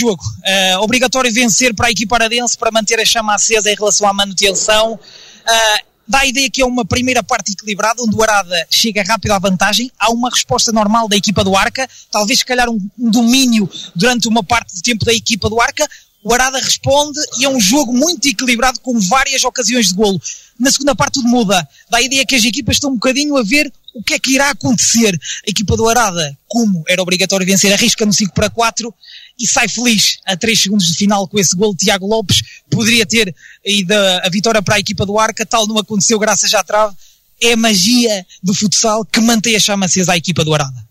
jogo. Uh, obrigatório vencer para a equipa aradense para manter a chama acesa em relação à manutenção. Uh, dá a ideia que é uma primeira parte equilibrada, onde o Arada chega rápido à vantagem. Há uma resposta normal da equipa do Arca, talvez se calhar um, um domínio durante uma parte do tempo da equipa do Arca. O Arada responde e é um jogo muito equilibrado com várias ocasiões de golo. Na segunda parte tudo muda. Dá a ideia que as equipas estão um bocadinho a ver o que é que irá acontecer. A equipa do Arada, como era obrigatório vencer, arrisca no 5 para 4 e sai feliz a 3 segundos de final com esse gol. Tiago Lopes poderia ter ido a vitória para a equipa do Arca, tal não aconteceu graças à trave. É a magia do futsal que mantém a chama acesa à equipa do Arada.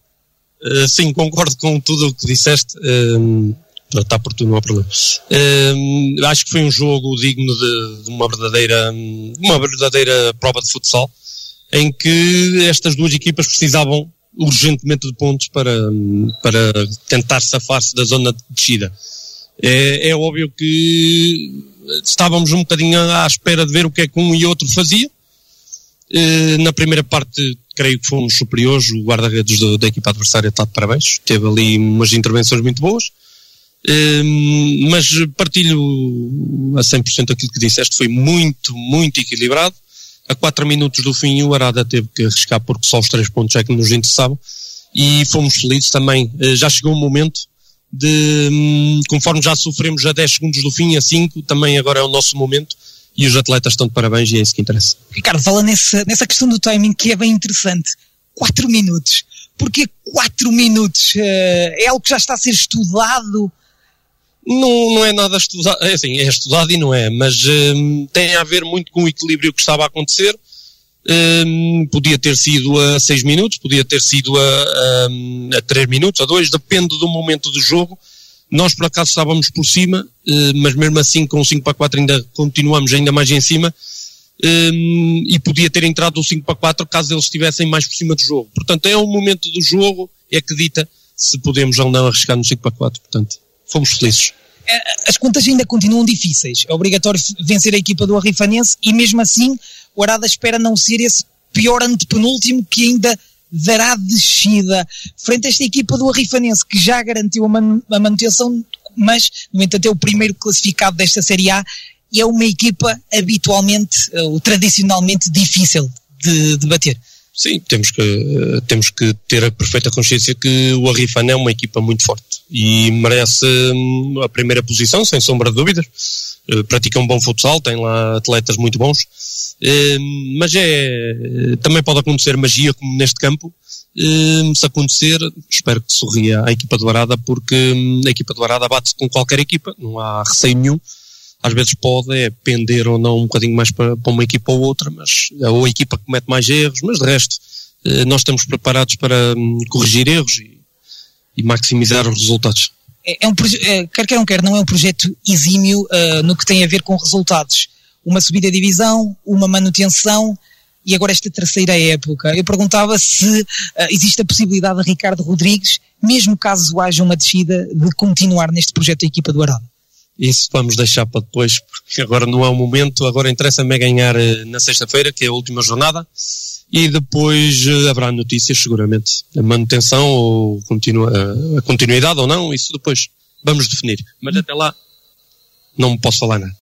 Uh, sim, concordo com tudo o que disseste. Uh, está por tudo, não há problema. Uh, acho que foi um jogo digno de, de, uma verdadeira, uma verdadeira prova de futsal, em que estas duas equipas precisavam urgentemente de pontos para, para tentar safar-se da zona de descida. É, é óbvio que estávamos um bocadinho à espera de ver o que é que um e outro fazia. Eh, na primeira parte, creio que fomos superiores. O guarda-redes da, da, equipa adversária está de parabéns. Teve ali umas intervenções muito boas. Eh, mas partilho a 100% aquilo que disseste. Foi muito, muito equilibrado a 4 minutos do fim o Arada teve que arriscar porque só os três pontos é que nos interessavam e fomos felizes também. Eh, já chegou um momento de, hum, conforme já sofremos a 10 segundos do fim, a 5, também agora é o nosso momento e os atletas estão de parabéns e é isso que interessa. Ricardo, fala nessa, nessa questão do timing que é bem interessante. 4 minutos. Porquê 4 minutos? Eh, é algo que já está a ser estudado? Não, não é nada estudado, é assim, é estudado e não é, mas um, tem a ver muito com o equilíbrio que estava a acontecer. Um, podia ter sido a 6 minutos, podia ter sido a, a, 3 minutos, a 2, depende do momento do jogo. Nós por acaso estávamos por cima, uh, mas mesmo assim com o 5 para 4 ainda continuamos ainda mais em cima. Um, e podia ter entrado o 5 para 4 caso eles estivessem mais por cima do jogo. Portanto, é o momento do jogo, é que dita se podemos ou não arriscar no 5 para 4. Portanto, fomos felizes. É, as contas ainda continuam difíceis. É obrigatório vencer a equipa do Arrifanense e mesmo assim o Arada espera não ser esse pior antepenúltimo que ainda dará descida frente a esta equipa do Arrifanense que já garantiu a, man a manutenção, mas no entanto é o primeiro classificado desta Série A e é uma equipa habitualmente ou tradicionalmente difícil de, de bater. Sim, temos que, temos que ter a perfeita consciência que o Arrifan é uma equipa muito forte e merece hum, a primeira posição, sem sombra de dúvidas. Eh, pratica um bom futsal, tem lá atletas muito bons, hum, mas é, também pode acontecer magia como neste campo. Hum, se acontecer, espero que sorria a equipa do Arada, porque a equipa do Arada bate-se com qualquer equipa, não há receio nenhum às vezes pode é pender ou não um bocadinho mais para, uma equipa ou outra, mas é ou a equipa comete mais erros, mas de resto eh, nós estamos preparados para hum, corrigir erros e, maximizar os resultados. É, é um, é, quer quer não quer, não é um projeto exímio uh, no que tem a ver com resultados. Uma subida de divisão, uma manutenção e agora esta terceira época. Eu perguntava se uh, existe a possibilidade de Ricardo Rodrigues, mesmo caso haja uma descida, de continuar neste projeto da equipa do Arada. Isso vamos deixar para depois, porque agora não é o momento. Agora interessa-me é ganhar eh, na sexta-feira, que é a última jornada, e depois eh, haverá notícias, seguramente. A manutenção ou continua, a continuidade ou não, isso depois vamos definir. Mas até lá, não posso falar nada.